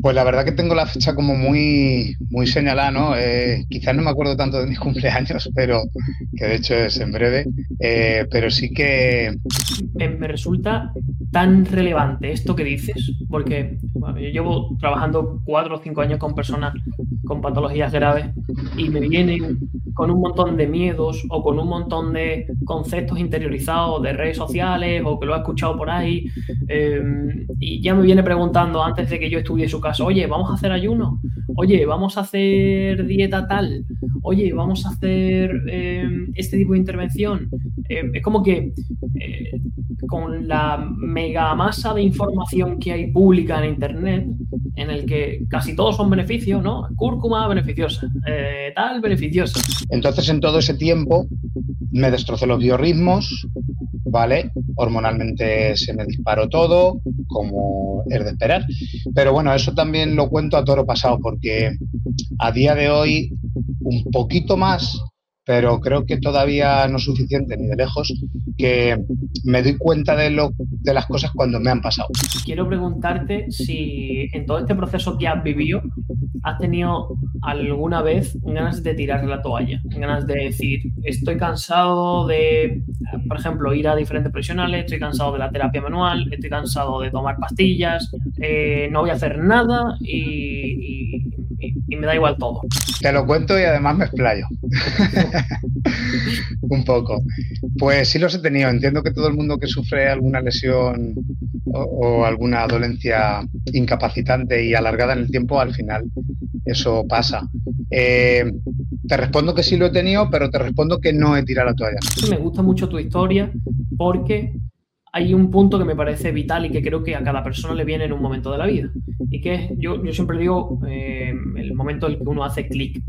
Pues la verdad que tengo la fecha como muy, muy señalada, ¿no? Eh, quizás no me acuerdo tanto de mis cumpleaños, pero que de hecho es en breve, eh, pero sí que... Me resulta tan relevante esto que dices, porque yo llevo trabajando cuatro o cinco años con personas con patologías graves y me vienen con un montón de miedos o con un montón de conceptos interiorizados de redes sociales o que lo he escuchado por ahí em, y ya me viene preguntando antes de que yo estudie su caso, oye, vamos a hacer ayuno, oye, vamos a hacer dieta tal, oye, vamos a hacer em, este tipo de intervención. Em, es como que eh, con la mega masa de información que hay pública en Internet, en el que casi todos son beneficios, ¿no? Cúrcuma beneficiosa, eh, tal beneficiosa. Entonces, en todo ese tiempo, me destrocé los biorritmos, ¿vale? Hormonalmente se me disparó todo, como es de esperar. Pero bueno, eso también lo cuento a toro pasado, porque a día de hoy, un poquito más pero creo que todavía no es suficiente ni de lejos, que me doy cuenta de, lo, de las cosas cuando me han pasado. Quiero preguntarte si en todo este proceso que has vivido, has tenido alguna vez ganas de tirar la toalla, ganas de decir, estoy cansado de, por ejemplo, ir a diferentes profesionales, estoy cansado de la terapia manual, estoy cansado de tomar pastillas, eh, no voy a hacer nada y, y me da igual todo. Te lo cuento y además me explayo. un poco. Pues sí los he tenido. Entiendo que todo el mundo que sufre alguna lesión o, alguna dolencia incapacitante y alargada en el tiempo, al final eso pasa. Eh, te respondo que sí lo he tenido, pero te respondo que no he tirado la toalla. Me gusta mucho tu historia porque hay un punto que me parece vital y que creo que a cada persona le viene en un momento de la vida. Y que yo, yo siempre digo eh, el momento en el que uno hace clic.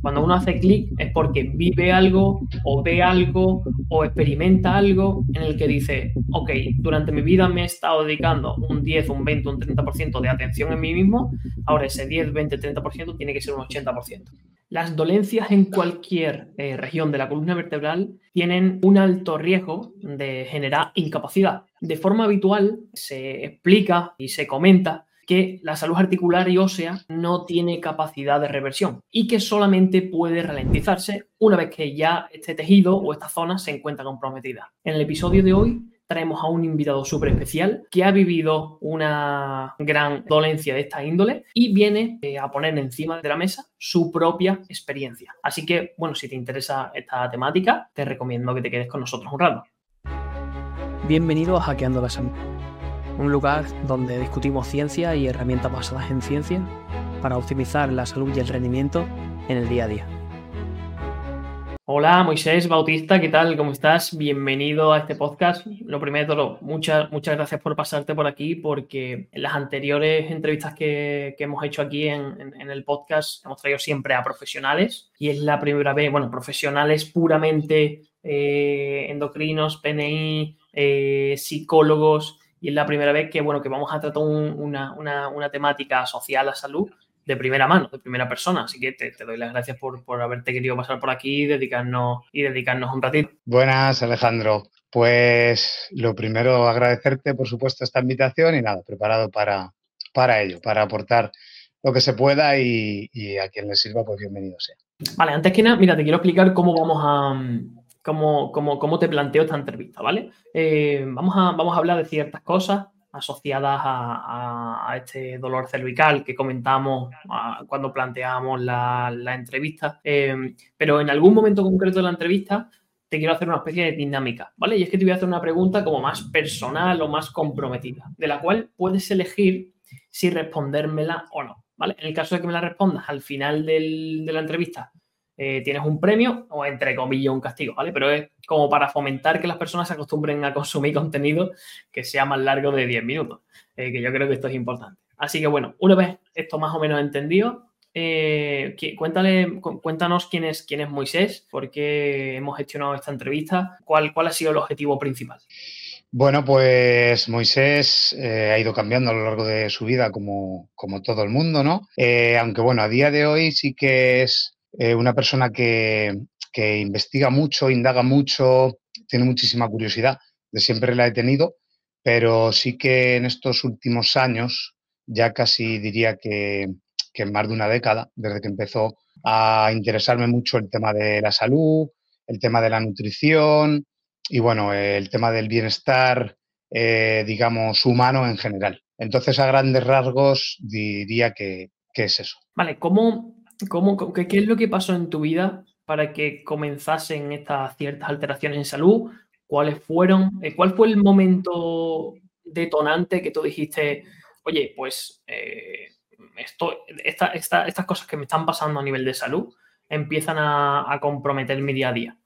Cuando uno hace clic es porque vive algo o ve algo o experimenta algo en el que dice, ok, durante mi vida me he estado dedicando un 10, un 20, un 30% de atención en mí mismo, ahora ese 10, 20, 30% tiene que ser un 80%. Las dolencias en cualquier eh, región de la columna vertebral tienen un alto riesgo de generar incapacidad. De forma habitual se explica y se comenta que la salud articular y ósea no tiene capacidad de reversión y que solamente puede ralentizarse una vez que ya este tejido o esta zona se encuentra comprometida. En el episodio de hoy traemos a un invitado súper especial que ha vivido una gran dolencia de esta índole y viene eh, a poner encima de la mesa su propia experiencia. Así que, bueno, si te interesa esta temática, te recomiendo que te quedes con nosotros un rato. Bienvenido a Hackeando la Salud, un lugar donde discutimos ciencia y herramientas basadas en ciencia para optimizar la salud y el rendimiento en el día a día. Hola, Moisés Bautista, ¿qué tal? ¿Cómo estás? Bienvenido a este podcast. Lo primero, muchas, muchas gracias por pasarte por aquí, porque en las anteriores entrevistas que, hemos hecho aquí en, el podcast hemos traído siempre a profesionales y es la primera vez, bueno, profesionales puramente eh, endocrinos, PNI, eh, psicólogos, y es la primera vez que, bueno, que vamos a tratar una, una temática asociada a la salud de primera mano, de primera persona. Así que te, doy las gracias por, haberte querido pasar por aquí y dedicarnos, y dedicarnos un ratito. Buenas, Alejandro. Pues lo primero, agradecerte, por supuesto, esta invitación y nada, preparado para, para ello, para aportar lo que se pueda y, a quien le sirva, pues bienvenido sea. Vale, antes que nada, mira, te quiero explicar cómo vamos a, cómo, cómo, te planteo esta entrevista, ¿vale? Eh, vamos, a, vamos a hablar de ciertas cosas asociadas a, este dolor cervical que comentamos cuando planteamos la, entrevista. Eh, pero en algún momento concreto de la entrevista te quiero hacer una especie de dinámica, ¿vale? Y es que te voy a hacer una pregunta como más personal o más comprometida, de la cual puedes elegir si respondérmela o no, ¿vale? En el caso de que me la respondas al final de la entrevista, eh, tienes un premio o entre comillas un castigo, ¿vale? Pero es como para fomentar que las personas se acostumbren a consumir contenido que sea más largo de 10 minutos, eh, que yo creo que esto es importante. Así que bueno, una vez esto más o menos entendido, eh, cuéntale, cuéntanos quién es, quién es Moisés, por qué hemos gestionado esta entrevista, cuál, cuál ha sido el objetivo principal. Bueno, pues Moisés ha ido cambiando a lo largo de su vida como, como todo el mundo, ¿no? aunque bueno, a día de hoy sí que es eh, una persona que, investiga mucho, indaga mucho, tiene muchísima curiosidad, de siempre la he tenido, pero sí que en estos últimos años ya casi diría que, que más de una década, desde que empezó a interesarme mucho el tema de la salud, el tema de la nutrición y bueno, el tema del bienestar, eh, digamos, humano en general. Entonces, a grandes rasgos, diría que, es eso. Vale, ¿cómo, cómo, qué, es lo que pasó en tu vida para que comenzasen estas ciertas alteraciones en salud? ¿Cuáles fueron? Eh, ¿Cuál fue el momento detonante que tú dijiste, oye, pues eh, esto, estas cosas que me están pasando a nivel de salud empiezan a, comprometer mi día a día?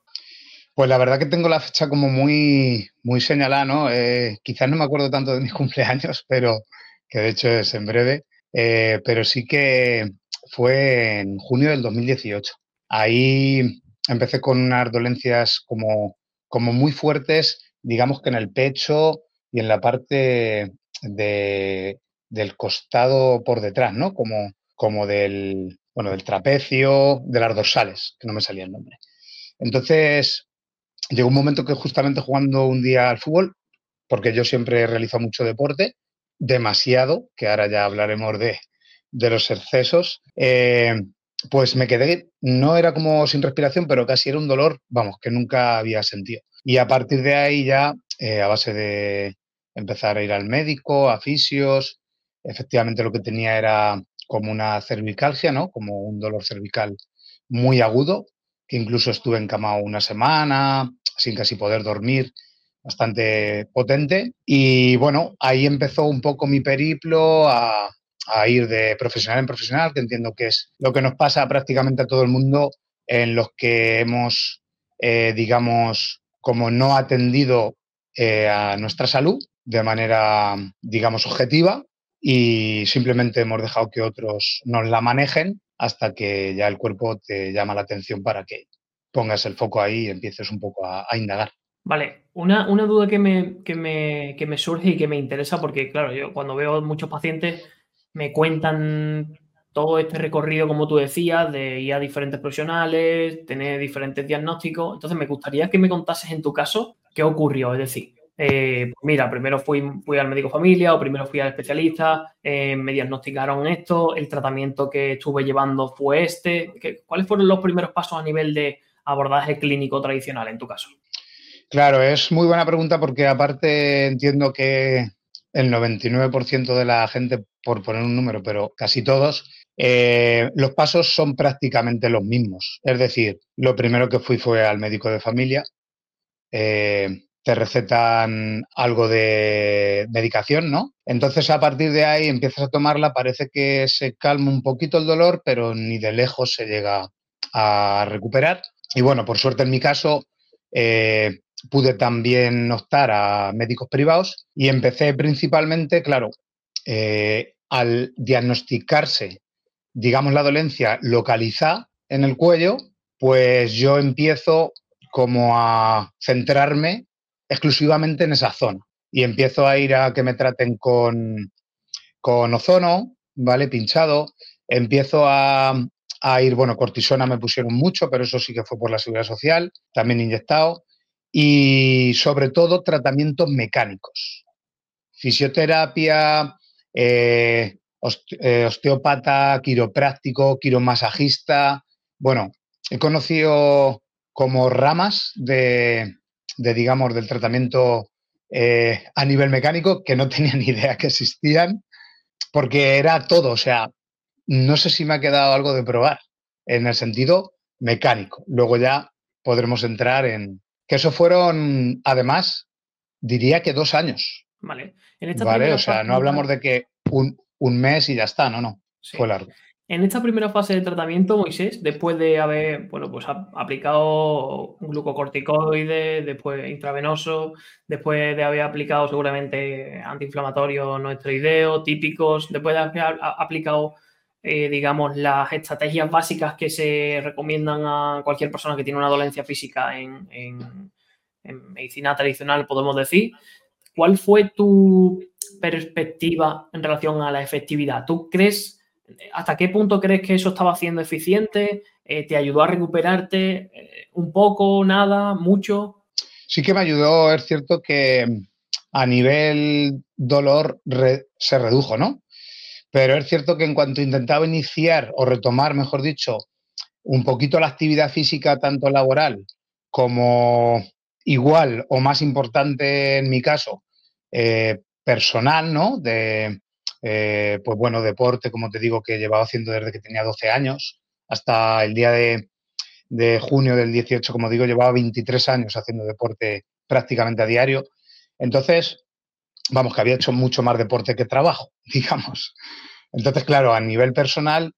Pues la verdad que tengo la fecha como muy, muy señalada, ¿no? Eh, quizás no me acuerdo tanto de mis cumpleaños, pero que de hecho es en breve, pero sí que fue en junio del 2018. Ahí empecé con unas dolencias como, como muy fuertes, digamos que en el pecho y en la parte de, del costado por detrás, ¿no? Como, como del, bueno, del trapecio, de las dorsales, que no me salía el nombre. Entonces, llegó un momento que justamente jugando un día al fútbol, porque yo siempre he realizado mucho deporte, demasiado, que ahora ya hablaremos de, de los excesos, eh, pues me quedé, no era como sin respiración, pero casi era un dolor, vamos, que nunca había sentido. Y a partir de ahí ya, eh, a base de empezar a ir al médico, a fisios, efectivamente lo que tenía era como una cervicalgia, ¿no? Como un dolor cervical muy agudo, que incluso estuve encamado una semana, sin casi poder dormir, bastante potente. Y bueno, ahí empezó un poco mi periplo a, ir de profesional en profesional, que entiendo que es lo que nos pasa prácticamente a todo el mundo en los que hemos, eh, digamos, como no atendido eh, a nuestra salud de manera, digamos, objetiva y simplemente hemos dejado que otros nos la manejen hasta que ya el cuerpo te llama la atención para que pongas el foco ahí y empieces un poco a, indagar. Vale, una, duda que me, que, me, que me surge y que me interesa, porque claro, yo cuando veo muchos pacientes me cuentan todo este recorrido, como tú decías, de ir a diferentes profesionales, tener diferentes diagnósticos. Entonces, me gustaría que me contases en tu caso qué ocurrió. Es decir, eh, pues mira, primero fui, al médico familia o primero fui al especialista, eh, me diagnosticaron esto, el tratamiento que estuve llevando fue este. ¿Cuáles fueron los primeros pasos a nivel de abordaje clínico tradicional en tu caso? Claro, es muy buena pregunta porque aparte entiendo que el 99% de la gente, por poner un número, pero casi todos, eh, los pasos son prácticamente los mismos. Es decir, lo primero que fui fue al médico de familia, te recetan algo de medicación, ¿no? Entonces a partir de ahí empiezas a tomarla, parece que se calma un poquito el dolor, pero ni de lejos se llega a recuperar. Y bueno, por suerte en mi caso eh, pude también optar a médicos privados y empecé principalmente, claro, eh, al diagnosticarse, digamos, la dolencia localizada en el cuello, pues yo empiezo como a centrarme exclusivamente en esa zona. Y empiezo a ir a que me traten con, con ozono, ¿vale? Pinchado. Empiezo a, ir, bueno, cortisona me pusieron mucho, pero eso sí que fue por la seguridad social, también inyectado. Y sobre todo tratamientos mecánicos. Fisioterapia, eh, eh, osteópata, quiropráctico, quiromasajista. Bueno, he conocido como ramas de, de digamos, del tratamiento eh, a nivel mecánico que no tenía ni idea que existían, porque era todo, o sea, no sé si me ha quedado algo de probar en el sentido mecánico. Luego ya podremos entrar en que eso fueron, además, diría que dos años. Vale. vale, o sea, no hablamos de que un, mes y ya está, no, no, fue largo. En esta primera fase de tratamiento, Moisés, después de haber bueno, pues, aplicado un glucocorticoide, después intravenoso, después de haber aplicado seguramente antiinflamatorios no esteroideos típicos, después de haber aplicado, eh, digamos, las estrategias básicas que se recomiendan a cualquier persona que tiene una dolencia física en, en medicina tradicional, podemos decir, ¿cuál fue tu perspectiva en relación a la efectividad? ¿Tú crees ¿Hasta qué punto crees que eso estaba siendo eficiente? Eh, ¿Te ayudó a recuperarte eh, un poco, nada, mucho? Sí que me ayudó, es cierto que a nivel dolor se redujo, ¿no? Pero es cierto que en cuanto intentaba iniciar o retomar, mejor dicho, un poquito la actividad física, tanto laboral como igual o más importante en mi caso, eh, personal, ¿no? De, eh, pues bueno, deporte, como te digo, que llevaba haciendo desde que tenía 12 años hasta el día de, de junio del 18, como digo, llevaba 23 años haciendo deporte prácticamente a diario. Entonces, vamos, que había hecho mucho más deporte que trabajo, digamos. Entonces, claro, a nivel personal,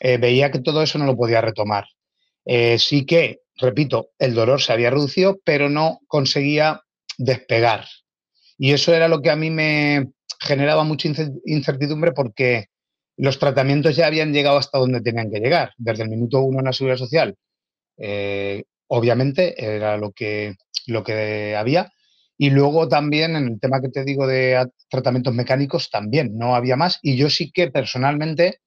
eh, veía que todo eso no lo podía retomar. Eh, sí que, repito, el dolor se había reducido, pero no conseguía despegar. Y eso era lo que a mí me generaba mucha incertidumbre porque los tratamientos ya habían llegado hasta donde tenían que llegar. Desde el minuto uno en la seguridad social eh, obviamente era lo que, lo que había. Y luego también en el tema que te digo de tratamientos mecánicos, también no había más. Y yo sí que personalmente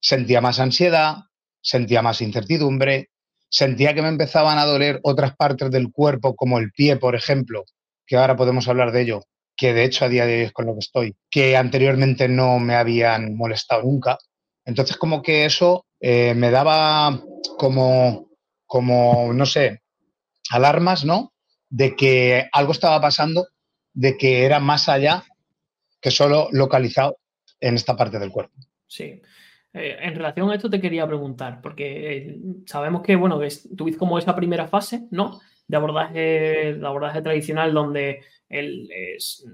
sentía más ansiedad, sentía más incertidumbre, sentía que me empezaban a doler otras partes del cuerpo, como el pie, por ejemplo, que ahora podemos hablar de ello, que de hecho a día de hoy es con lo que estoy, que anteriormente no me habían molestado nunca. Entonces como que eso eh, me daba como como, no sé, alarmas, ¿no? De que algo estaba pasando, de que era más allá que solo localizado en esta parte del cuerpo. Sí. Eh, en relación a esto te quería preguntar, porque eh, sabemos que, bueno, que tuviste como esa primera fase, ¿no? De abordaje, de abordaje tradicional donde el, es,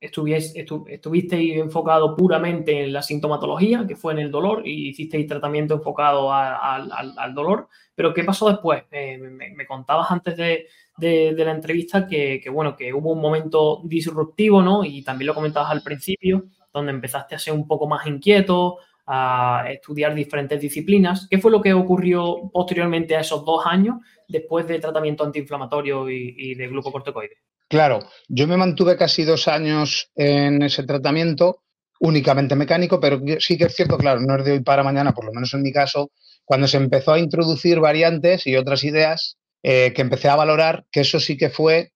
estuviste, enfocado puramente en la sintomatología, que fue en el dolor, y hicisteis tratamiento enfocado al, dolor. Pero ¿qué pasó después? Eh, me, contabas antes de, la entrevista que, bueno, que hubo un momento disruptivo, ¿no? Y también lo comentabas al principio, donde empezaste a ser un poco más inquieto, a estudiar diferentes disciplinas. ¿Qué fue lo que ocurrió posteriormente a esos dos años después de tratamiento antiinflamatorio y, y de glucocorticoides? Claro, yo me mantuve casi dos años en ese tratamiento, únicamente mecánico, pero sí que es cierto, claro, no es de hoy para mañana, por lo menos en mi caso, cuando se empezó a introducir variantes y otras ideas, eh, que empecé a valorar, que eso sí que fue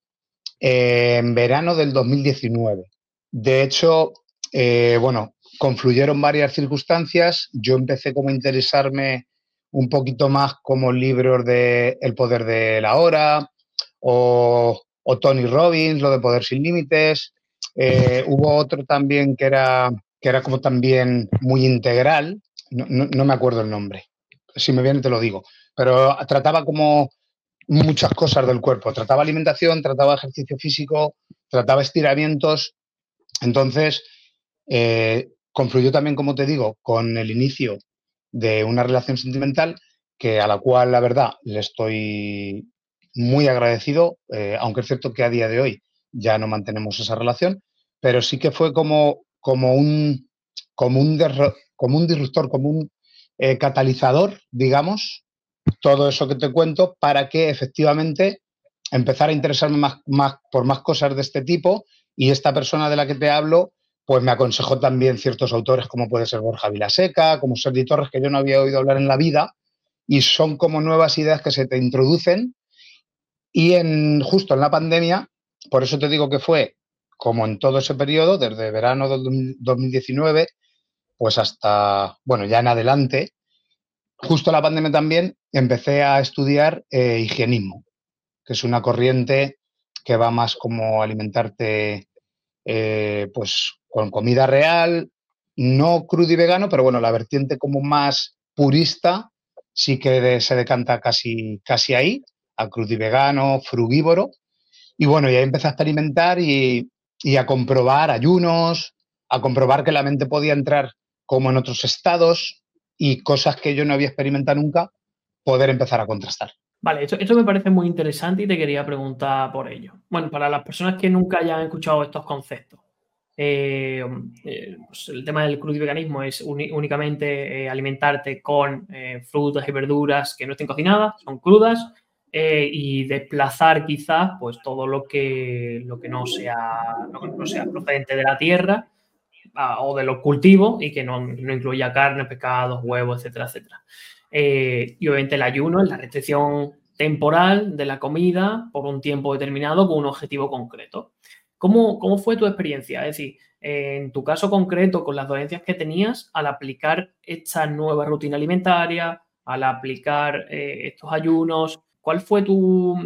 eh, en verano del 2019. De hecho, eh, bueno, confluyeron varias circunstancias. Yo empecé como a interesarme un poquito más como libros de El poder de la hora o o Tony Robbins, lo de Poder sin Límites. Eh, hubo otro también que era, que era como también muy integral, no, me acuerdo el nombre, si me viene te lo digo, pero trataba como muchas cosas del cuerpo, trataba alimentación, trataba ejercicio físico, trataba estiramientos, entonces eh, confluyó también, como te digo, con el inicio de una relación sentimental que a la cual la verdad le estoy muy agradecido, eh, aunque es cierto que a día de hoy ya no mantenemos esa relación, pero sí que fue como, como, un, como, un, como un disruptor, como un eh, catalizador, digamos, todo eso que te cuento, para que efectivamente empezara a interesarme más, más, por más cosas de este tipo y esta persona de la que te hablo, pues me aconsejó también ciertos autores como puede ser Borja Vilaseca, como Sergi Torres, que yo no había oído hablar en la vida, y son como nuevas ideas que se te introducen y en, justo en la pandemia, por eso te digo que fue como en todo ese periodo, desde verano del 2019, pues hasta, bueno, ya en adelante, justo la pandemia también empecé a estudiar eh, higienismo, que es una corriente que va más como alimentarte eh, pues con comida real, no crudo y vegano, pero bueno, la vertiente como más purista sí que se decanta casi, casi ahí a vegano, frugívoro. Y bueno, ya empecé a experimentar y, a comprobar ayunos, a comprobar que la mente podía entrar como en otros estados y cosas que yo no había experimentado nunca, poder empezar a contrastar. Vale, esto, me parece muy interesante y te quería preguntar por ello. Bueno, para las personas que nunca hayan escuchado estos conceptos, eh, eh, pues el tema del crudiveganismo es únicamente eh, alimentarte con frutas y verduras que no estén cocinadas, son crudas, eh, y desplazar quizás pues todo lo que, lo que no, sea, no, sea procedente de la tierra o de los cultivos y que no, no incluya carne, pescados, huevos, etcétera, etcétera. Eh, y obviamente el ayuno es la restricción temporal de la comida por un tiempo determinado con un objetivo concreto. ¿Cómo, cómo fue tu experiencia? Es decir, en tu caso concreto, con las dolencias que tenías, al aplicar esta nueva rutina alimentaria, al aplicar eh, estos ayunos, ¿cuál fue tu,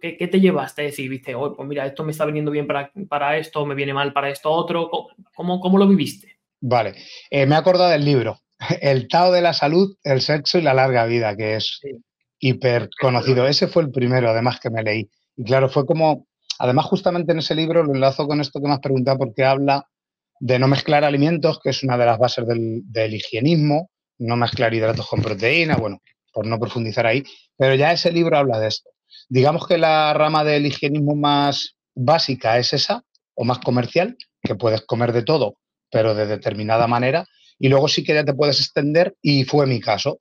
qué, te llevaste a decir, viste, oh, pues mira, esto me está viniendo bien para, para esto, me viene mal para esto otro? ¿Cómo, cómo lo viviste? Vale, eh, me he acordado del libro, El Tao de la Salud, el Sexo y la Larga Vida, que es hiper conocido. Ese fue el primero, además, que me leí. Y claro, fue como Además, justamente en ese libro lo enlazo con esto que me has preguntado porque habla de no mezclar alimentos, que es una de las bases del, higienismo, no mezclar hidratos con proteína, bueno, por no profundizar ahí, pero ya ese libro habla de esto. Digamos que la rama del higienismo más básica es esa, o más comercial, que puedes comer de todo, pero de determinada manera, y luego sí que ya te puedes extender, y fue mi caso.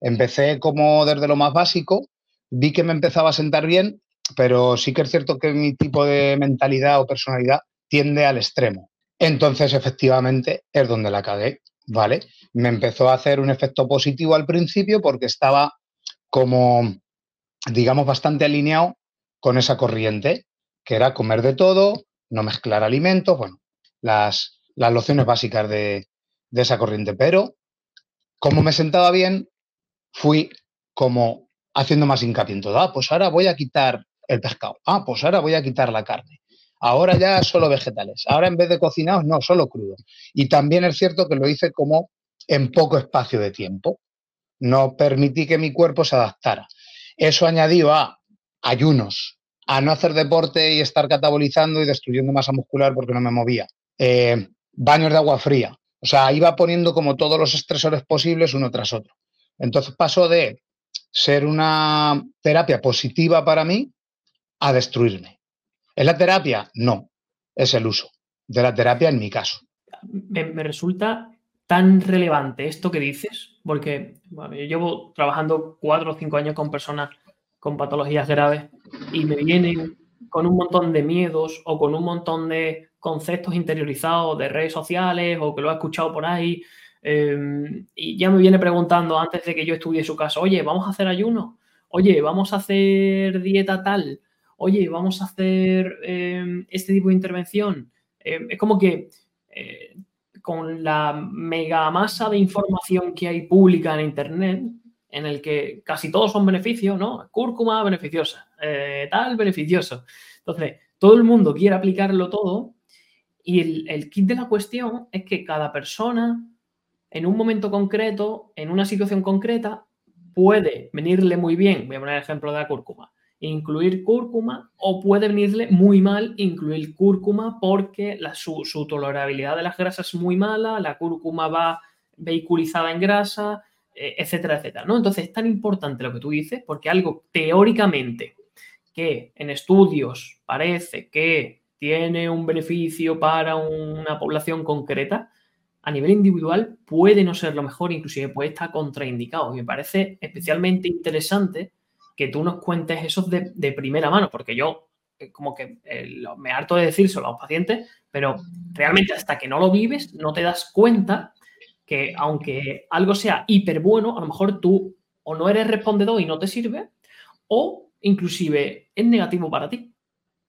Empecé como desde lo más básico, vi que me empezaba a sentar bien pero sí que es cierto que mi tipo de mentalidad o personalidad tiende al extremo. Entonces, efectivamente, es donde la cagué, ¿vale? Me empezó a hacer un efecto positivo al principio porque estaba como, digamos, bastante alineado con esa corriente, que era comer de todo, no mezclar alimentos, bueno, las, las lociones básicas de, de esa corriente. Pero, como me sentaba bien, fui como haciendo más hincapié en todo. Ah, pues ahora voy a quitar el pescado. Ah, pues ahora voy a quitar la carne. Ahora ya solo vegetales. Ahora en vez de cocinados, no, solo crudos. Y también es cierto que lo hice como en poco espacio de tiempo. No permití que mi cuerpo se adaptara. Eso añadió a ayunos, a no hacer deporte y estar catabolizando y destruyendo masa muscular porque no me movía. Eh, baños de agua fría. O sea, iba poniendo como todos los estresores posibles uno tras otro. Entonces pasó de ser una terapia positiva para mí a destruirme. ¿Es la terapia? No, es el uso de la terapia en mi caso. Me, resulta tan relevante esto que dices, porque yo llevo trabajando cuatro o cinco años con personas con patologías graves y me vienen con un montón de miedos o con un montón de conceptos interiorizados de redes sociales o que lo he escuchado por ahí. Em, y ya me viene preguntando antes de que yo estudie su caso, oye, vamos a hacer ayuno, oye, vamos a hacer dieta tal, oye, vamos a hacer em, este tipo de intervención. Em, es como que eh, con la mega masa de información que hay pública en Internet, en el que casi todos son beneficios, ¿no? Cúrcuma beneficiosa, eh, tal beneficioso. Entonces, todo el mundo quiere aplicarlo todo y el, el kit de la cuestión es que cada persona en un momento concreto, en una situación concreta, puede venirle muy bien, voy a poner el ejemplo de la cúrcuma, incluir cúrcuma o puede venirle muy mal incluir cúrcuma porque su, tolerabilidad de las grasas es muy mala, la cúrcuma va vehiculizada en grasa, eh, etcétera, etcétera. ¿no? Entonces es tan importante lo que tú dices porque algo teóricamente que en estudios parece que tiene un beneficio para una población concreta, a nivel individual puede no ser lo mejor, inclusive puede estar contraindicado. Y me parece especialmente interesante que tú nos cuentes eso de, primera mano, porque yo eh, como que eh, me harto de decírselo a los pacientes, pero realmente hasta que no lo vives no te das cuenta que aunque algo sea hiper bueno, a lo mejor tú o no eres respondedor y no te sirve, o inclusive es negativo para ti.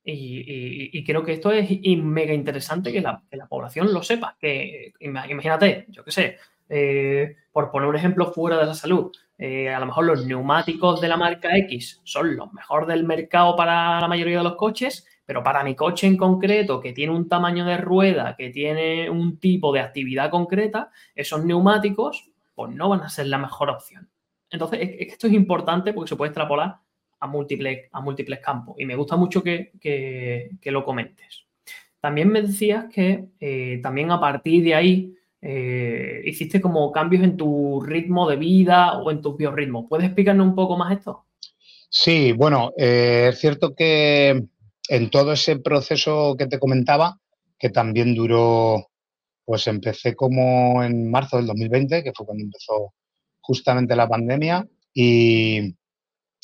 Y, creo que esto es mega interesante que la, población lo sepa. Que imagínate, yo qué sé, eh, por poner un ejemplo fuera de la salud, eh, a lo mejor los neumáticos de la marca X son los mejores del mercado para la mayoría de los coches, pero para mi coche en concreto, que tiene un tamaño de rueda, que tiene un tipo de actividad concreta, esos neumáticos pues no van a ser la mejor opción. Entonces, esto es importante porque se puede extrapolar a múltiples, a múltiples campos y me gusta mucho que, lo comentes. También me decías que eh, también a partir de ahí eh, hiciste como cambios en tu ritmo de vida o en tu biorritmo. ¿Puedes explicarnos un poco más esto? Sí, bueno, eh, es cierto que en todo ese proceso que te comentaba, que también duró, pues empecé como en marzo del 2020, que fue cuando empezó justamente la pandemia, y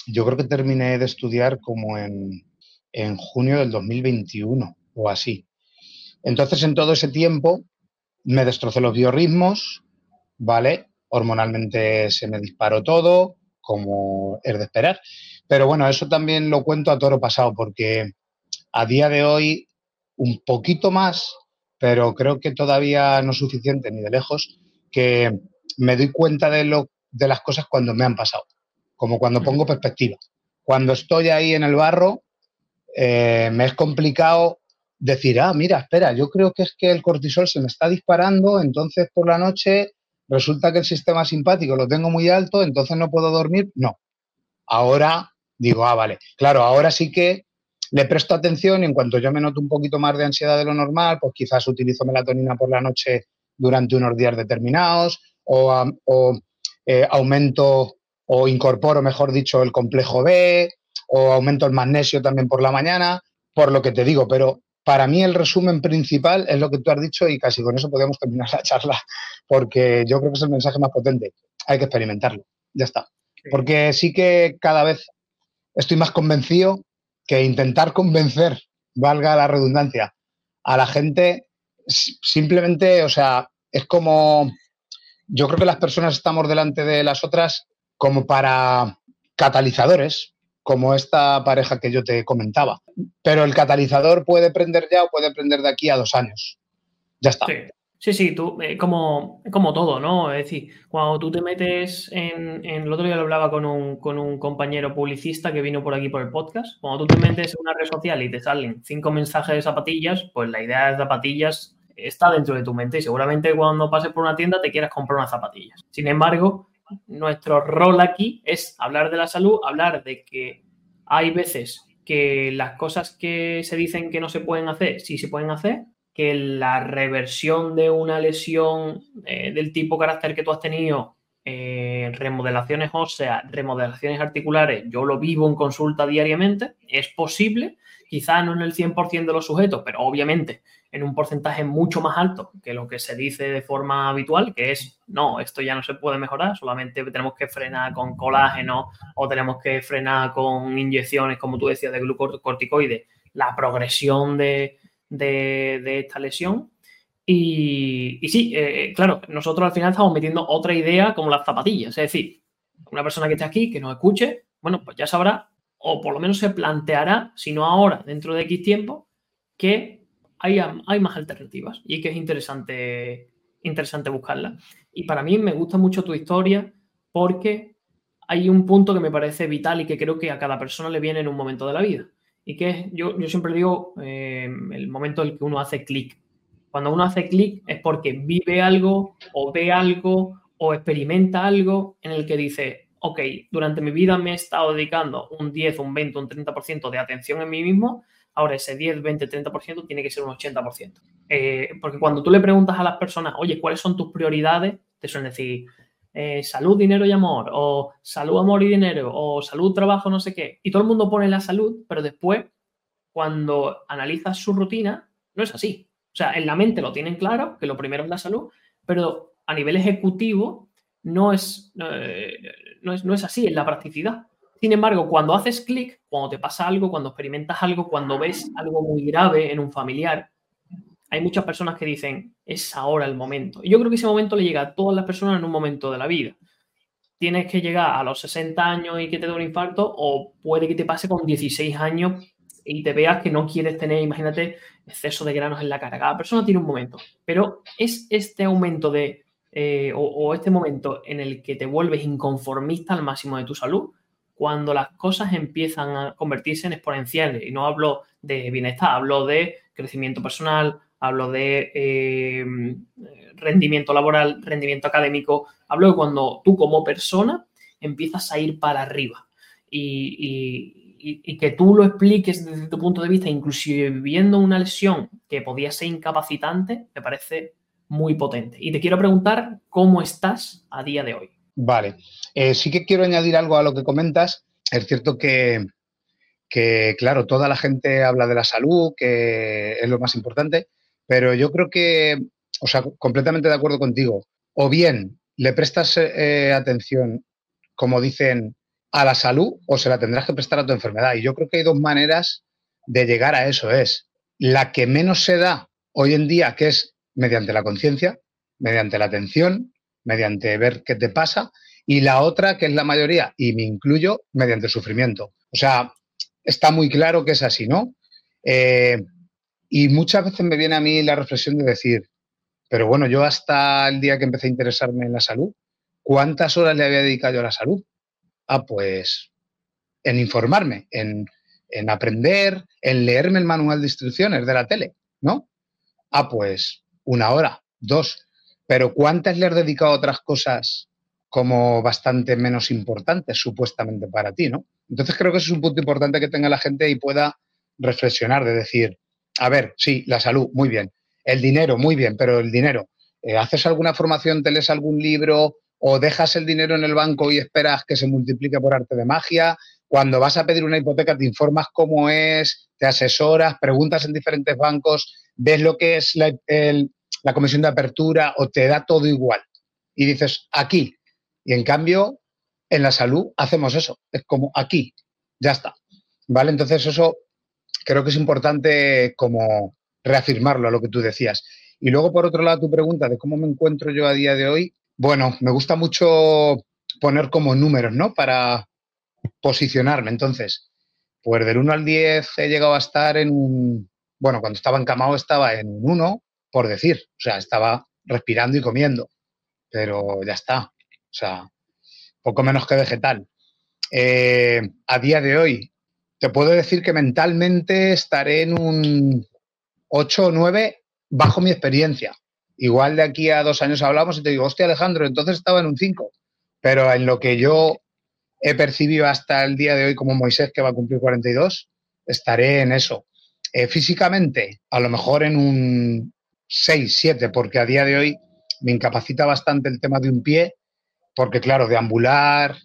yo creo que terminé de estudiar como en, en junio del 2021 o así. Entonces, en todo ese tiempo, me destrocé los biorritmos, ¿vale? Hormonalmente se me disparó todo, como es de esperar. Pero bueno, eso también lo cuento a toro pasado, porque a día de hoy, un poquito más, pero creo que todavía no es suficiente ni de lejos, que me doy cuenta de, lo, de las cosas cuando me han pasado, como cuando pongo perspectiva. Cuando estoy ahí en el barro, eh, me es complicado decir, ah, mira, espera, yo creo que es que el cortisol se me está disparando, entonces por la noche resulta que el sistema simpático lo tengo muy alto, entonces no puedo dormir. No. Ahora digo, ah, vale. Claro, ahora sí que le presto atención y en cuanto yo me noto un poquito más de ansiedad de lo normal, pues quizás utilizo melatonina por la noche durante unos días determinados o, eh, aumento o incorporo, mejor dicho, el complejo B o aumento el magnesio también por la mañana, por lo que te digo, pero para mí el resumen principal es lo que tú has dicho y casi con eso podemos terminar la charla, porque yo creo que es el mensaje más potente. Hay que experimentarlo, ya está. Porque sí que cada vez estoy más convencido que intentar convencer, valga la redundancia, a la gente simplemente, o sea, es como, yo creo que las personas estamos delante de las otras como para catalizadores, como esta pareja que yo te comentaba. Pero el catalizador puede prender ya o puede prender de aquí a dos años. Ya está. Sí, sí, tú, eh, como, como todo, ¿no? Es decir, cuando tú te metes en, el otro día lo hablaba con un, con un compañero publicista que vino por aquí por el podcast, cuando tú te metes en una red social y te salen cinco mensajes de zapatillas, pues la idea de zapatillas está dentro de tu mente y seguramente cuando pases por una tienda te quieras comprar unas zapatillas. Sin embargo, nuestro rol aquí es hablar de la salud, hablar de que hay veces que las cosas que se dicen que no se pueden hacer, sí se pueden hacer, que la reversión de una lesión eh, del tipo carácter que tú has tenido, eh, remodelaciones óseas, remodelaciones articulares, yo lo vivo en consulta diariamente, es posible, quizá no en el 100% de los sujetos, pero obviamente en un porcentaje mucho más alto que lo que se dice de forma habitual, que es, no, esto ya no se puede mejorar, solamente tenemos que frenar con colágeno o tenemos que frenar con inyecciones, como tú decías, de glucocorticoides, la progresión de, de, esta lesión. Y, sí, eh, claro, nosotros al final estamos metiendo otra idea como las zapatillas. Es decir, una persona que esté aquí, que nos escuche, bueno, pues ya sabrá, o por lo menos se planteará, si no ahora, dentro de X tiempo, que hay, hay más alternativas y que es interesante, interesante buscarla. Y para mí me gusta mucho tu historia porque hay un punto que me parece vital y que creo que a cada persona le viene en un momento de la vida y que yo, yo siempre digo eh, el momento en el que uno hace clic. Cuando uno hace clic es porque vive algo o ve algo o experimenta algo en el que dice, ok, durante mi vida me he estado dedicando un 10, un 20, un 30% de atención en mí mismo, ahora ese 10, 20, 30% tiene que ser un 80%. Eh, porque cuando tú le preguntas a las personas, oye, ¿cuáles son tus prioridades? Te suelen decir, eh, salud, dinero y amor, o salud, amor y dinero, o salud, trabajo, no sé qué. Y todo el mundo pone la salud, pero después, cuando analizas su rutina, no es así. O sea, en la mente lo tienen claro, que lo primero es la salud, pero a nivel ejecutivo no es, eh, no es, no es así en la practicidad. Sin embargo, cuando haces clic, cuando te pasa algo, cuando experimentas algo, cuando ves algo muy grave en un familiar, hay muchas personas que dicen, es ahora el momento. Y yo creo que ese momento le llega a todas las personas en un momento de la vida. Tienes que llegar a los 60 años y que te dé un infarto, o puede que te pase con 16 años y te veas que no quieres tener, imagínate, exceso de granos en la cara. Cada persona tiene un momento. Pero es este aumento de, eh, o este momento en el que te vuelves inconformista al máximo de tu salud, cuando las cosas empiezan a convertirse en exponenciales. Y no hablo de bienestar, hablo de crecimiento personal, hablo de eh, rendimiento laboral, rendimiento académico, hablo de cuando tú como persona empiezas a ir para arriba y, que tú lo expliques desde tu punto de vista, inclusive viviendo una lesión que podía ser incapacitante, me parece muy potente. Y te quiero preguntar cómo estás a día de hoy. Vale, eh, sí que quiero añadir algo a lo que comentas. Es cierto que, que, claro, toda la gente habla de la salud, que es lo más importante, pero yo creo que, o sea, completamente de acuerdo contigo. O bien le prestas eh, atención, como dicen, a la salud o se la tendrás que prestar a tu enfermedad. Y yo creo que hay dos maneras de llegar a eso. Es la que menos se da hoy en día, que es mediante la conciencia, mediante la atención, mediante ver qué te pasa, y la otra, que es la mayoría, y me incluyo, mediante sufrimiento. O sea, está muy claro que es así, ¿no? Eh, Y muchas veces me viene a mí la reflexión de decir, pero bueno, yo hasta el día que empecé a interesarme en la salud, ¿cuántas horas le había dedicado a la salud? Ah, pues en informarme, en, en aprender, en leerme el manual de instrucciones de la tele, ¿no? Ah, pues una hora, dos. Pero ¿cuántas le has dedicado a otras cosas como bastante menos importantes, supuestamente para ti, ¿no? Entonces creo que ese es un punto importante que tenga la gente y pueda reflexionar, de decir, a ver, sí, la salud, muy bien. El dinero, muy bien, pero el dinero, eh, ¿haces alguna formación, te lees algún libro o dejas el dinero en el banco y esperas que se multiplique por arte de magia? Cuando vas a pedir una hipoteca te informas cómo es, te asesoras, preguntas en diferentes bancos, ves lo que es la, la comisión de apertura o te da todo igual. Y dices, aquí. Y en cambio, en la salud hacemos eso. Es como aquí, ya está. ¿Vale? Entonces eso creo que es importante como reafirmarlo a lo que tú decías. Y luego, por otro lado, tu pregunta de cómo me encuentro yo a día de hoy, bueno, me gusta mucho poner como números, ¿no? Para posicionarme. Entonces, pues del 1 al 10 he llegado a estar en un, bueno, cuando estaba encamado estaba en un 1, por decir, o sea, estaba respirando y comiendo, pero ya está, o sea, poco menos que vegetal. Eh, a día de hoy, te puedo decir que mentalmente estaré en un 8 o 9 bajo mi experiencia. Igual de aquí a dos años hablamos y te digo, hostia Alejandro, entonces estaba en un 5. Pero en lo que yo he percibido hasta el día de hoy como Moisés, que va a cumplir 42, estaré en eso. Eh, físicamente, a lo mejor en un 6, 7, porque a día de hoy me incapacita bastante el tema de un pie, porque claro, deambular,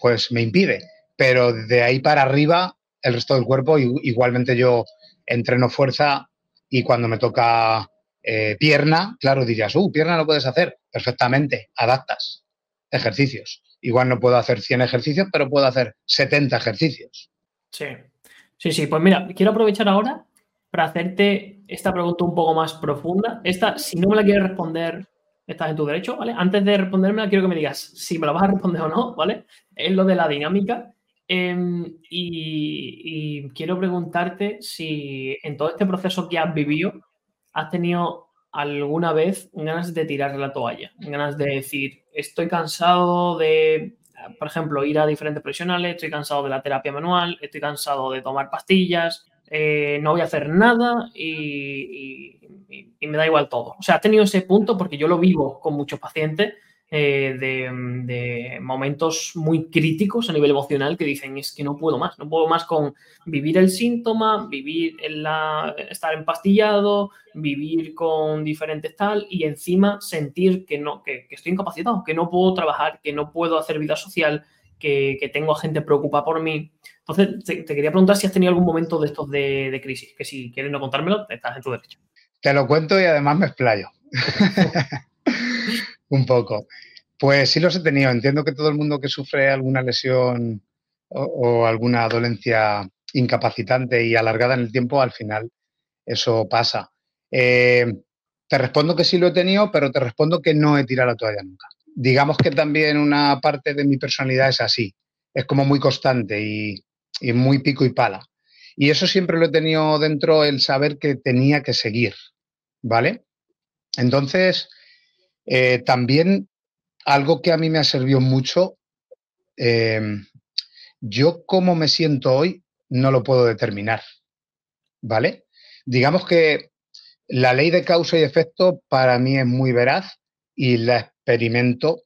pues me impide. Pero de ahí para arriba el resto del cuerpo. Igualmente yo entreno fuerza y cuando me toca eh, pierna, claro, dirías, uh, pierna no puedes hacer. Perfectamente, adaptas ejercicios. Igual no puedo hacer 100 ejercicios, pero puedo hacer 70 ejercicios. Sí, sí, sí. Pues mira, quiero aprovechar ahora para hacerte esta pregunta un poco más profunda. Esta, si no me la quieres responder, estás en tu derecho, ¿vale? Antes de respondérmela, quiero que me digas si me la vas a responder o no, ¿vale? Es lo de la dinámica. Em, y, quiero preguntarte si en todo este proceso que has vivido, has tenido alguna vez ganas de tirar la toalla, ganas de decir, estoy cansado de, por ejemplo, ir a diferentes profesionales, estoy cansado de la terapia manual, estoy cansado de tomar pastillas, eh, no voy a hacer nada y, me da igual todo. O sea, has tenido ese punto porque yo lo vivo con muchos pacientes eh, de, momentos muy críticos a nivel emocional que dicen es que no puedo más, no puedo más con vivir el síntoma, vivir en la, estar empastillado, vivir con diferentes tal y encima sentir que no, que, estoy incapacitado, que no puedo trabajar, que no puedo hacer vida social, que, tengo a gente preocupada por mí. Entonces, te, quería preguntar si has tenido algún momento de estos de, de crisis, que si quieres no contármelo, estás en tu derecho. Te lo cuento y además me explayo. Un poco. Pues sí los he tenido. Entiendo que todo el mundo que sufre alguna lesión o, alguna dolencia incapacitante y alargada en el tiempo, al final eso pasa. Eh, te respondo que sí lo he tenido, pero te respondo que no he tirado la toalla nunca. Digamos que también una parte de mi personalidad es así. Es como muy constante y, y muy pico y pala. Y eso siempre lo he tenido dentro, el saber que tenía que seguir. ¿Vale? Entonces, eh, también algo que a mí me ha servido mucho, em, yo cómo me siento hoy no lo puedo determinar, ¿vale? Digamos que la ley de causa y efecto para mí es muy veraz y la experimento.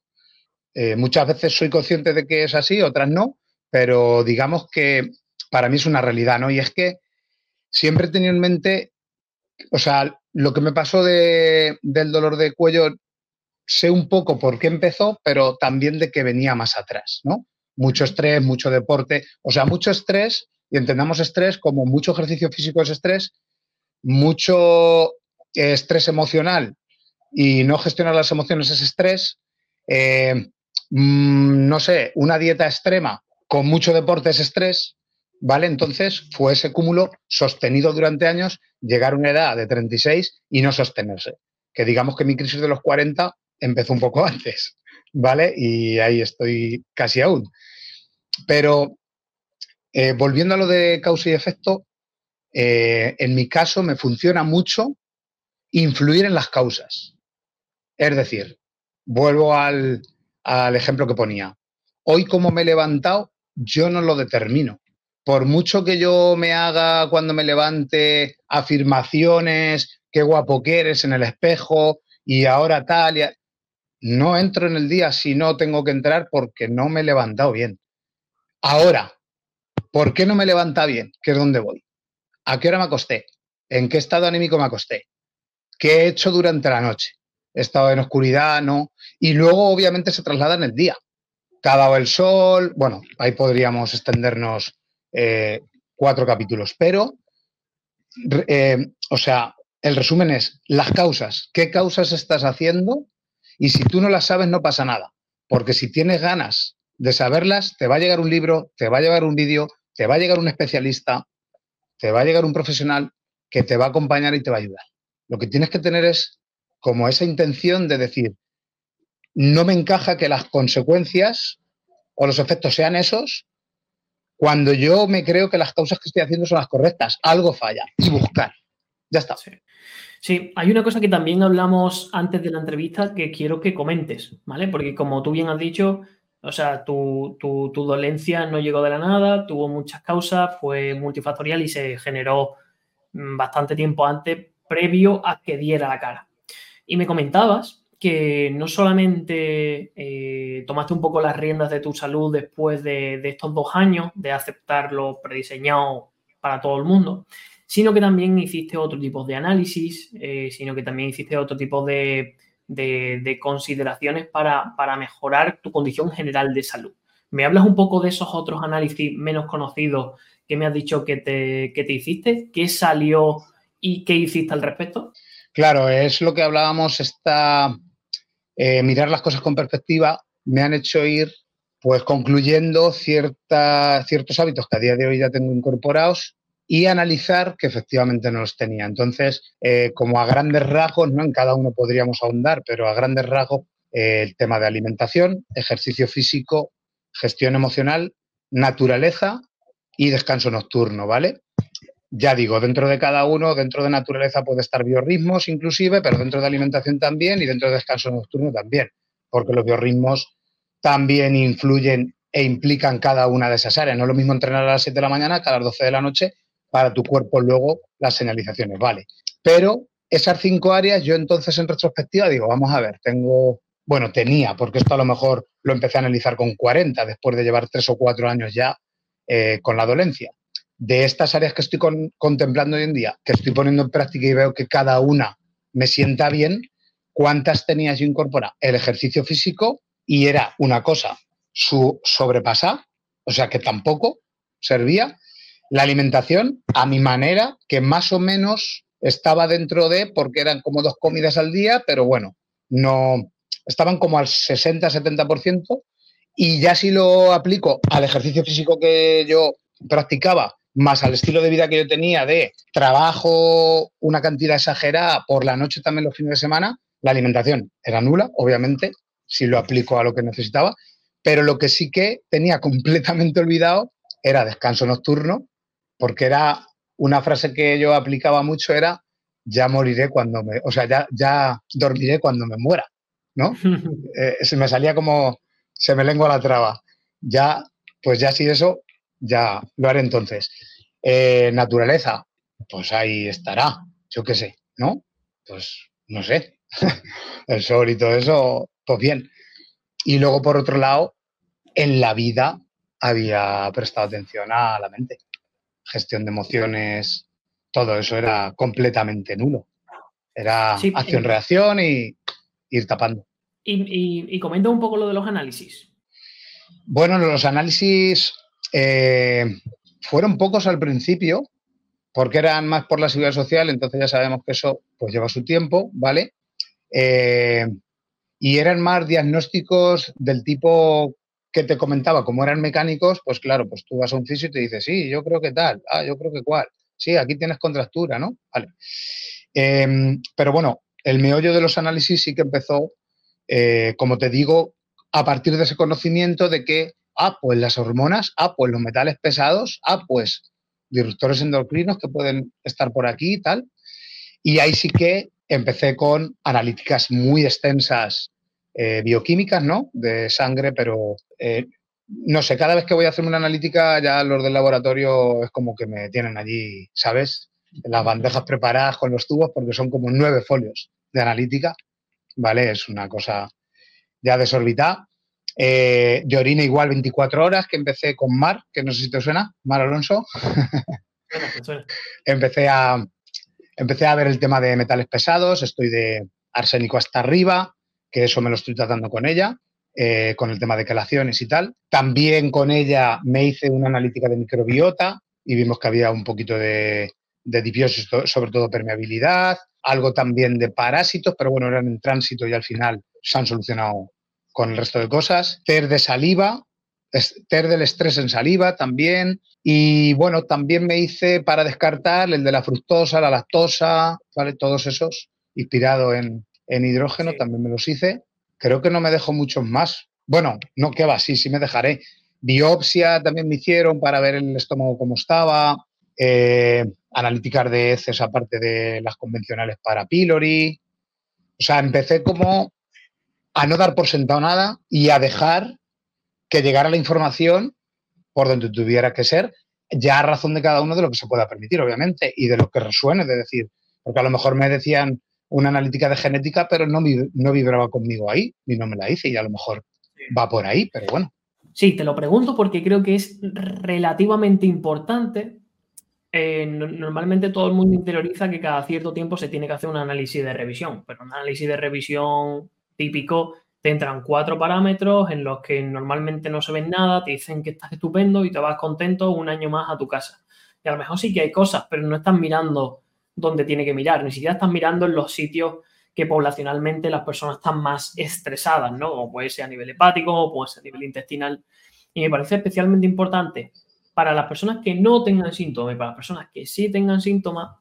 Eh, muchas veces soy consciente de que es así, otras no, pero digamos que para mí es una realidad, ¿no? Y es que siempre he tenido en mente, o sea, lo que me pasó del dolor de cuello sé un poco por qué empezó, pero también de que venía más atrás, ¿no? Mucho estrés, mucho deporte, o sea, mucho estrés, y entendamos estrés como mucho ejercicio físico es estrés, mucho estrés emocional y no gestionar las emociones es estrés, eh, mm, no sé, una dieta extrema con mucho deporte es estrés, ¿vale? Entonces fue ese cúmulo sostenido durante años, llegar a una edad de 36 y no sostenerse. Que digamos que mi crisis de los 40 empezó un poco antes, ¿vale? Y ahí estoy casi aún. Pero eh, volviendo a lo de causa y efecto, eh, en mi caso me funciona mucho influir en las causas. Es decir, vuelvo al, al ejemplo que ponía. Hoy como me he levantado, yo no lo determino. Por mucho que yo me haga cuando me levante afirmaciones, qué guapo que eres en el espejo y ahora tal, y no entro en el día si no tengo que entrar porque no me he levantado bien. Ahora, ¿por qué no me levanta bien? ¿Qué es donde voy? ¿A qué hora me acosté? ¿En qué estado anímico me acosté? ¿Qué he hecho durante la noche? ¿He estado en oscuridad? ¿No? Y luego, obviamente, se traslada en el día. ¿Te ha dado el sol? Bueno, ahí podríamos extendernos eh, cuatro capítulos, pero, eh, o sea, el resumen es las causas. ¿Qué causas estás haciendo y si tú no las sabes, no pasa nada. Porque si tienes ganas de saberlas, te va a llegar un libro, te va a llegar un vídeo, te va a llegar un especialista, te va a llegar un profesional que te va a acompañar y te va a ayudar. Lo que tienes que tener es como esa intención de decir, no me encaja que las consecuencias o los efectos sean esos cuando yo me creo que las causas que estoy haciendo son las correctas. Algo falla y buscar. Ya está. Sí, hay una cosa que también hablamos antes de la entrevista que quiero que comentes, ¿vale? Porque como tú bien has dicho, o sea, tu, dolencia no llegó de la nada, tuvo muchas causas, fue multifactorial y se generó mm, bastante tiempo antes, previo a que diera la cara. Y me comentabas que no solamente eh, tomaste un poco las riendas de tu salud después de, estos dos años de aceptarlo prediseñado para todo el mundo, sino que también hiciste otro tipo de análisis, eh, sino que también hiciste otro tipo de, consideraciones para, mejorar tu condición general de salud. ¿Me hablas un poco de esos otros análisis menos conocidos que me has dicho que te, te hiciste? ¿Qué salió y qué hiciste al respecto? Claro, es lo que hablábamos, esta, eh, mirar las cosas con perspectiva me han hecho ir pues concluyendo cierta, ciertos hábitos que a día de hoy ya tengo incorporados y analizar que efectivamente no los tenía. Entonces, eh, como a grandes rasgos, ¿no? en cada uno podríamos ahondar, pero a grandes rasgos, eh, el tema de alimentación, ejercicio físico, gestión emocional, naturaleza y descanso nocturno, ¿vale? Ya digo, dentro de cada uno, dentro de naturaleza puede estar biorritmos inclusive, pero dentro de alimentación también y dentro de descanso nocturno también, porque los biorritmos también influyen e implican cada una de esas áreas. No es lo mismo entrenar a las 7 de la mañana que a las 12 de la noche para tu cuerpo luego las señalizaciones, ¿vale? Pero esas cinco áreas, yo entonces en retrospectiva digo, vamos a ver, tengo, bueno, tenía, porque esto a lo mejor lo empecé a analizar con 40, después de llevar tres o cuatro años ya eh, con la dolencia. De estas áreas que estoy contemplando hoy en día, que estoy poniendo en práctica y veo que cada una me sienta bien, ¿cuántas tenías yo incorpora? El ejercicio físico y era una cosa su sobrepasar, o sea que tampoco servía, la alimentación a mi manera, que más o menos estaba dentro de, porque eran como dos comidas al día, pero bueno, no estaban como al 60-70%. Y ya si lo aplico al ejercicio físico que yo practicaba, más al estilo de vida que yo tenía de trabajo, una cantidad exagerada, por la noche también los fines de semana, la alimentación era nula, obviamente, si lo aplico a lo que necesitaba, pero lo que sí que tenía completamente olvidado era descanso nocturno porque era una frase que yo aplicaba mucho era ya moriré cuando me, o sea, ya, ya dormiré cuando me muera, ¿no? Eh, se me salía como, se me lengua la traba. Ya, pues ya si eso, ya lo haré entonces. Eh, naturaleza, pues ahí estará, yo qué sé, ¿no? Pues no sé, el sol y todo eso, pues bien. Y luego, por otro lado, en la vida había prestado atención a la mente gestión de emociones, todo eso era completamente nulo. Era acción-reacción y ir tapando. Y, y, comenta un poco lo de los análisis. Bueno, los análisis eh, fueron pocos al principio, porque eran más por la seguridad social, entonces ya sabemos que eso pues lleva su tiempo, ¿vale? Eh, y eran más diagnósticos del tipo que te comentaba, como eran mecánicos, pues claro, pues tú vas a un fisio y te dices, sí, yo creo que tal, ah, yo creo que cual, sí, aquí tienes contractura, ¿no? Vale. Em, pero bueno, el meollo de los análisis sí que empezó, eh, como te digo, a partir de ese conocimiento de que, ah, pues las hormonas, ah, pues los metales pesados, ah, pues disruptores endocrinos que pueden estar por aquí y tal. Y ahí sí que empecé con analíticas muy extensas eh, bioquímicas, ¿no? De sangre, pero eh, no sé, cada vez que voy a hacerme una analítica, ya los del laboratorio es como que me tienen allí, ¿sabes? Las bandejas preparadas con los tubos, porque son como nueve folios de analítica, ¿vale? Es una cosa ya desorbitada. Eh, orina igual 24 horas, que empecé con Mar, que no sé si te suena, Mar Alonso. empecé, a, empecé a ver el tema de metales pesados, estoy de arsénico hasta arriba, que eso me lo estoy tratando con ella. Eh, con el tema de calaciones y tal. También con ella me hice una analítica de microbiota y vimos que había un poquito de, de dipiosis, sobre todo permeabilidad, algo también de parásitos, pero bueno, eran en tránsito y al final se han solucionado con el resto de cosas. TER de saliva, TER del estrés en saliva también. Y bueno, también me hice para descartar el de la fructosa, la lactosa, ¿vale? Todos esos, inspirado en, hidrógeno, también me los hice. Creo que no me dejo muchos más. Bueno, no, que va, sí, sí me dejaré. Biopsia también me hicieron para ver el estómago cómo estaba. Eh, analíticas de heces aparte de las convencionales para pylori. O sea, empecé como a no dar por sentado nada y a dejar que llegara la información por donde tuviera que ser, ya a razón de cada uno de lo que se pueda permitir, obviamente, y de lo que resuene, de decir, porque a lo mejor me decían una analítica de genética, pero no, no vibraba conmigo ahí y no me la hice y a lo mejor va por ahí, pero bueno. Sí, te lo pregunto porque creo que es relativamente importante. Eh, normalmente todo el mundo interioriza que cada cierto tiempo se tiene que hacer un análisis de revisión, pero un análisis de revisión típico te entran cuatro parámetros en los que normalmente no se ven nada, te dicen que estás estupendo y te vas contento un año más a tu casa. Y a lo mejor sí que hay cosas, pero no estás mirando donde tiene que mirar, ni siquiera estás mirando en los sitios que poblacionalmente las personas están más estresadas, ¿no? O puede ser a nivel hepático, o puede ser a nivel intestinal. Y me parece especialmente importante para las personas que no tengan síntomas y para las personas que sí tengan síntomas,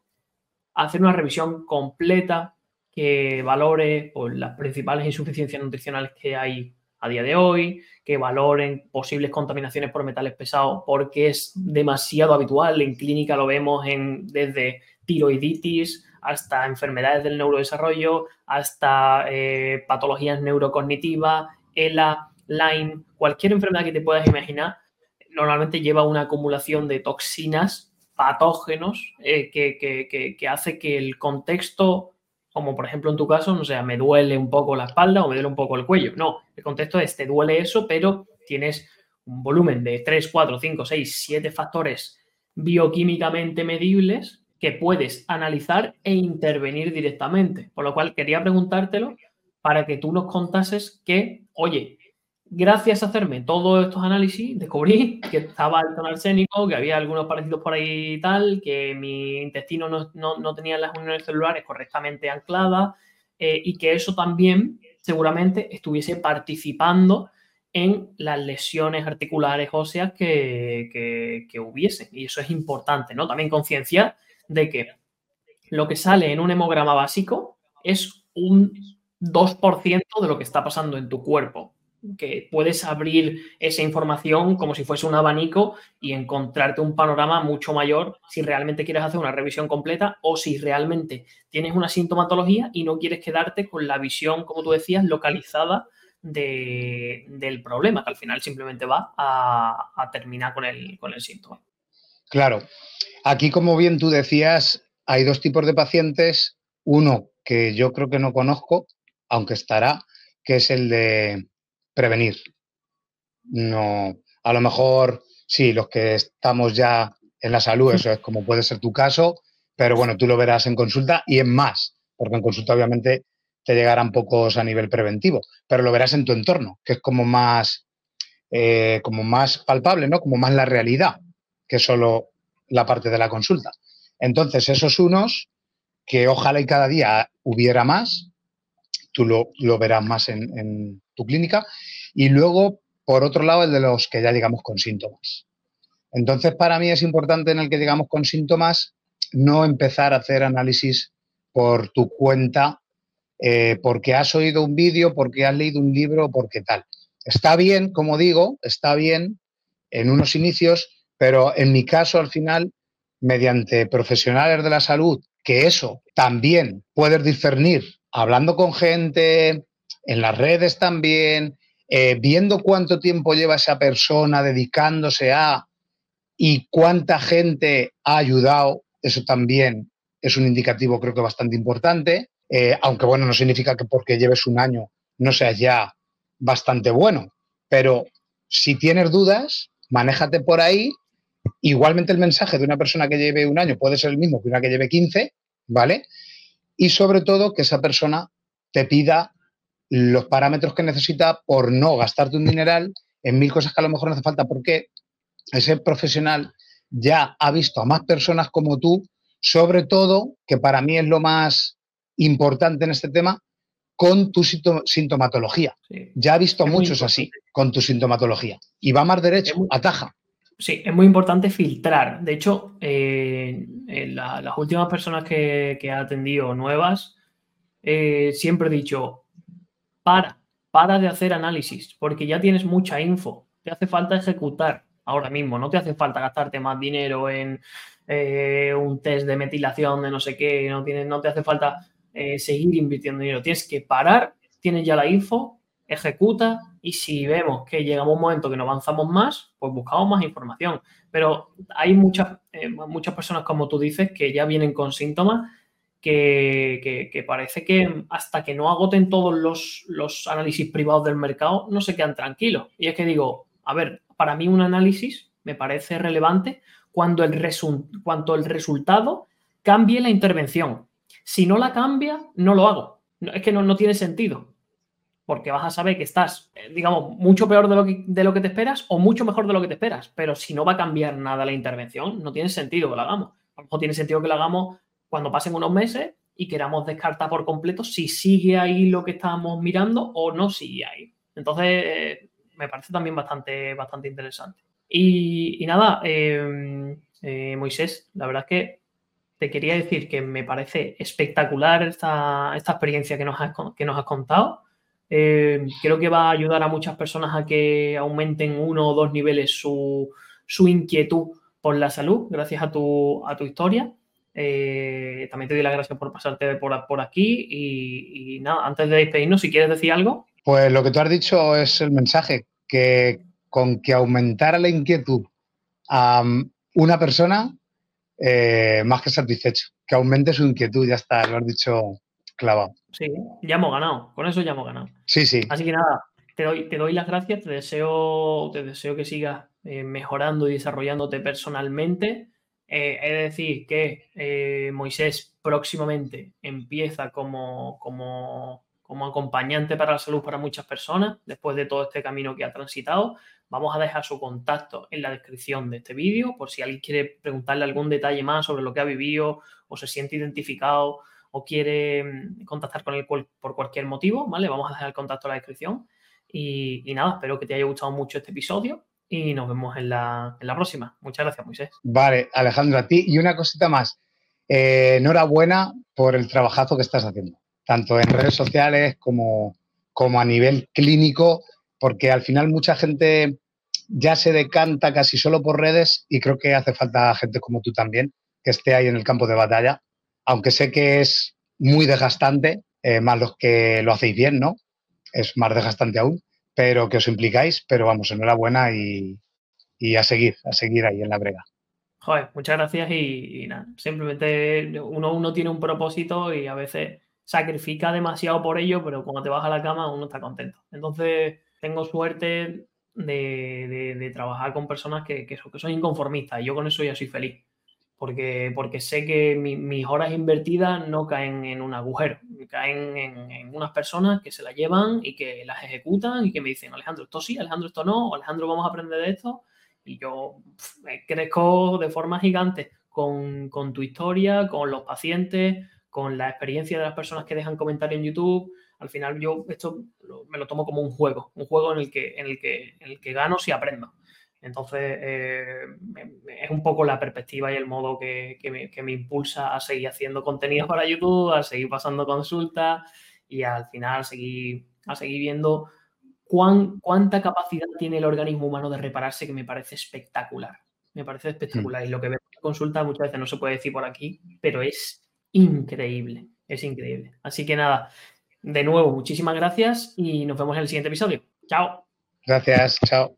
hacer una revisión completa que valore pues, las principales insuficiencias nutricionales que hay a día de hoy, que valoren posibles contaminaciones por metales pesados, porque es demasiado habitual. En clínica lo vemos en, desde tiroiditis hasta enfermedades del neurodesarrollo, hasta eh, patologías neurocognitivas, ELA, Lyme, cualquier enfermedad que te puedas imaginar, normalmente lleva una acumulación de toxinas, patógenos, eh, que, hace que el contexto, como por ejemplo en tu caso, no sea, me duele un poco la espalda o me duele un poco el cuello. No, el contexto es, te duele eso, pero tienes un volumen de 3, 4, 5, 6, 7 factores bioquímicamente medibles que puedes analizar e intervenir directamente. Por lo cual quería preguntártelo para que tú nos contases que, oye, gracias a hacerme todos estos análisis, descubrí que estaba alto en arsénico, que había algunos parecidos por ahí y tal, que mi intestino no, tenía las uniones celulares correctamente ancladas eh, y que eso también seguramente estuviese participando en las lesiones articulares óseas que, que, hubiesen. Y eso es importante, ¿no? También concienciar de que lo que sale en un hemograma básico es un 2% de lo que está pasando en tu cuerpo que puedes abrir esa información como si fuese un abanico y encontrarte un panorama mucho mayor si realmente quieres hacer una revisión completa o si realmente tienes una sintomatología y no quieres quedarte con la visión, como tú decías, localizada del problema, que al final simplemente va a, terminar con el, con el síntoma. Claro. Aquí, como bien tú decías, hay dos tipos de pacientes. Uno que yo creo que no conozco, aunque estará, que es el de prevenir. No, a lo mejor sí, los que estamos ya en la salud, eso es como puede ser tu caso, pero bueno, tú lo verás en consulta y en más, porque en consulta obviamente te llegarán pocos a nivel preventivo, pero lo verás en tu entorno, que es como más, eh, como más palpable, ¿no? Como más la realidad que solo la parte de la consulta. Entonces, esos unos que ojalá y cada día hubiera más, tú lo, verás más en, tu clínica. Y luego, por otro lado, el de los que ya llegamos con síntomas. Entonces, para mí es importante en el que llegamos con síntomas no empezar a hacer análisis por tu cuenta, eh, porque has oído un vídeo, porque has leído un libro, porque tal. Está bien, como digo, está bien en unos inicios, pero en mi caso, al final, mediante profesionales de la salud, que eso también puedes discernir hablando con gente, en las redes también, eh, viendo cuánto tiempo lleva esa persona dedicándose a y cuánta gente ha ayudado, eso también es un indicativo creo que bastante importante, eh, aunque bueno, no significa que porque lleves un año no seas ya bastante bueno, pero si tienes dudas, manéjate por ahí. Igualmente el mensaje de una persona que lleve un año puede ser el mismo que una que lleve 15, ¿vale? Y sobre todo que esa persona te pida los parámetros que necesita por no gastarte un dineral en mil cosas que a lo mejor no hace falta, porque ese profesional ya ha visto a más personas como tú, sobre todo, que para mí es lo más importante en este tema, con tu sintomatología. Ya ha visto a muchos así, con tu sintomatología. Y va más derecho, ataja. Sí, es muy importante filtrar. De hecho, eh, las últimas personas que, que he atendido nuevas, eh, siempre he dicho, para, para de hacer análisis, porque ya tienes mucha info. Te hace falta ejecutar ahora mismo. No te hace falta gastarte más dinero en eh, un test de metilación de no sé qué. No, tienes, no te hace falta eh, seguir invirtiendo dinero. Tienes que parar, tienes ya la info, ejecuta y si vemos que llegamos un momento que no avanzamos más, pues buscamos más información. Pero hay muchas, eh, muchas personas, como tú dices, que ya vienen con síntomas que, parece que hasta que no agoten todos los, los, análisis privados del mercado, no se quedan tranquilos. Y es que digo, a ver, para mí un análisis me parece relevante cuando el, cuando el resultado cambie la intervención. Si no la cambia, no lo hago. Es que no, no tiene sentido. Porque vas a saber que estás, eh, digamos, mucho peor de lo, que, de lo que te esperas o mucho mejor de lo que te esperas. Pero si no va a cambiar nada la intervención, no tiene sentido que lo hagamos. A lo mejor tiene sentido que lo hagamos cuando pasen unos meses y queramos descartar por completo si sigue ahí lo que estábamos mirando o no sigue ahí. Entonces, eh, me parece también bastante, bastante interesante. Y, nada, em, eh, Moisés, la verdad es que te quería decir que me parece espectacular esta, experiencia que nos has, que nos has contado. Creo que va a ayudar a muchas personas a que aumenten uno o dos niveles su, su inquietud por la salud gracias a tu, a tu historia. Eh, también te doy las gracias por pasarte por, por aquí y, nada, antes de despedirnos, si quieres decir algo. Pues lo que tú has dicho es el mensaje, que con que aumentara la inquietud a una persona, eh, más que satisfecho, que aumente su inquietud, ya está, lo has dicho clavado. Sí, ya hemos ganado, con eso ya hemos ganado. Sí, sí. Así que nada, te doy, te doy las gracias, te deseo, te deseo que sigas eh, mejorando y desarrollándote personalmente eh, es decir, que eh, Moisés próximamente empieza como, como, como, acompañante para la salud para muchas personas, después de todo este camino que ha transitado. Vamos a dejar su contacto en la descripción de este vídeo, por si alguien quiere preguntarle algún detalle más sobre lo que ha vivido o se siente identificado o quiere mm, contactar con él por cualquier motivo, ¿vale? Vamos a dejar el contacto en la descripción. Y nada, espero que te haya gustado mucho este episodio y nos vemos en la, próxima. Muchas gracias, Moisés. Vale, Alejandro, a ti. Y una cosita más. Eh, enhorabuena por el trabajazo que estás haciendo, tanto en redes sociales como, como a nivel clínico, porque al final mucha gente ya se decanta casi solo por redes y creo que hace falta gente como tú también que esté ahí en el campo de batalla, aunque sé que es muy desgastante, eh, más los que lo hacéis bien, ¿no? Es más desgastante aún, pero que os implicáis, pero vamos, enhorabuena y, y a seguir, a seguir ahí en la brega. Joder, muchas gracias y, nada, simplemente uno, uno tiene un propósito y a veces sacrifica demasiado por ello, pero cuando te vas a la cama uno está contento. Entonces, tengo suerte de, de, trabajar con personas que, que, son inconformistas y yo con eso ya soy feliz porque, porque sé que mis horas invertidas no caen en un agujero, caen en, unas personas que se las llevan y que las ejecutan y que me dicen, Alejandro, esto sí, Alejandro, esto no, Alejandro, vamos a aprender de esto. Y yo crezco de forma gigante con, con, tu historia, con los pacientes, con la experiencia de las personas que dejan comentarios en YouTube. Al final yo esto me lo tomo como un juego, un juego en el que, en el que, en el que gano si aprendo. Entonces, eh, es un poco la perspectiva y el modo que, me, impulsa a seguir haciendo contenido para YouTube, a seguir pasando consultas y al final seguir, a seguir viendo cuán, cuánta capacidad tiene el organismo humano de repararse, que me parece espectacular. Me parece espectacular. Y lo que veo en consulta muchas veces no se puede decir por aquí, pero es increíble. Es increíble. Así que nada, de nuevo, muchísimas gracias y nos vemos en el siguiente episodio. Chao. Gracias, chao.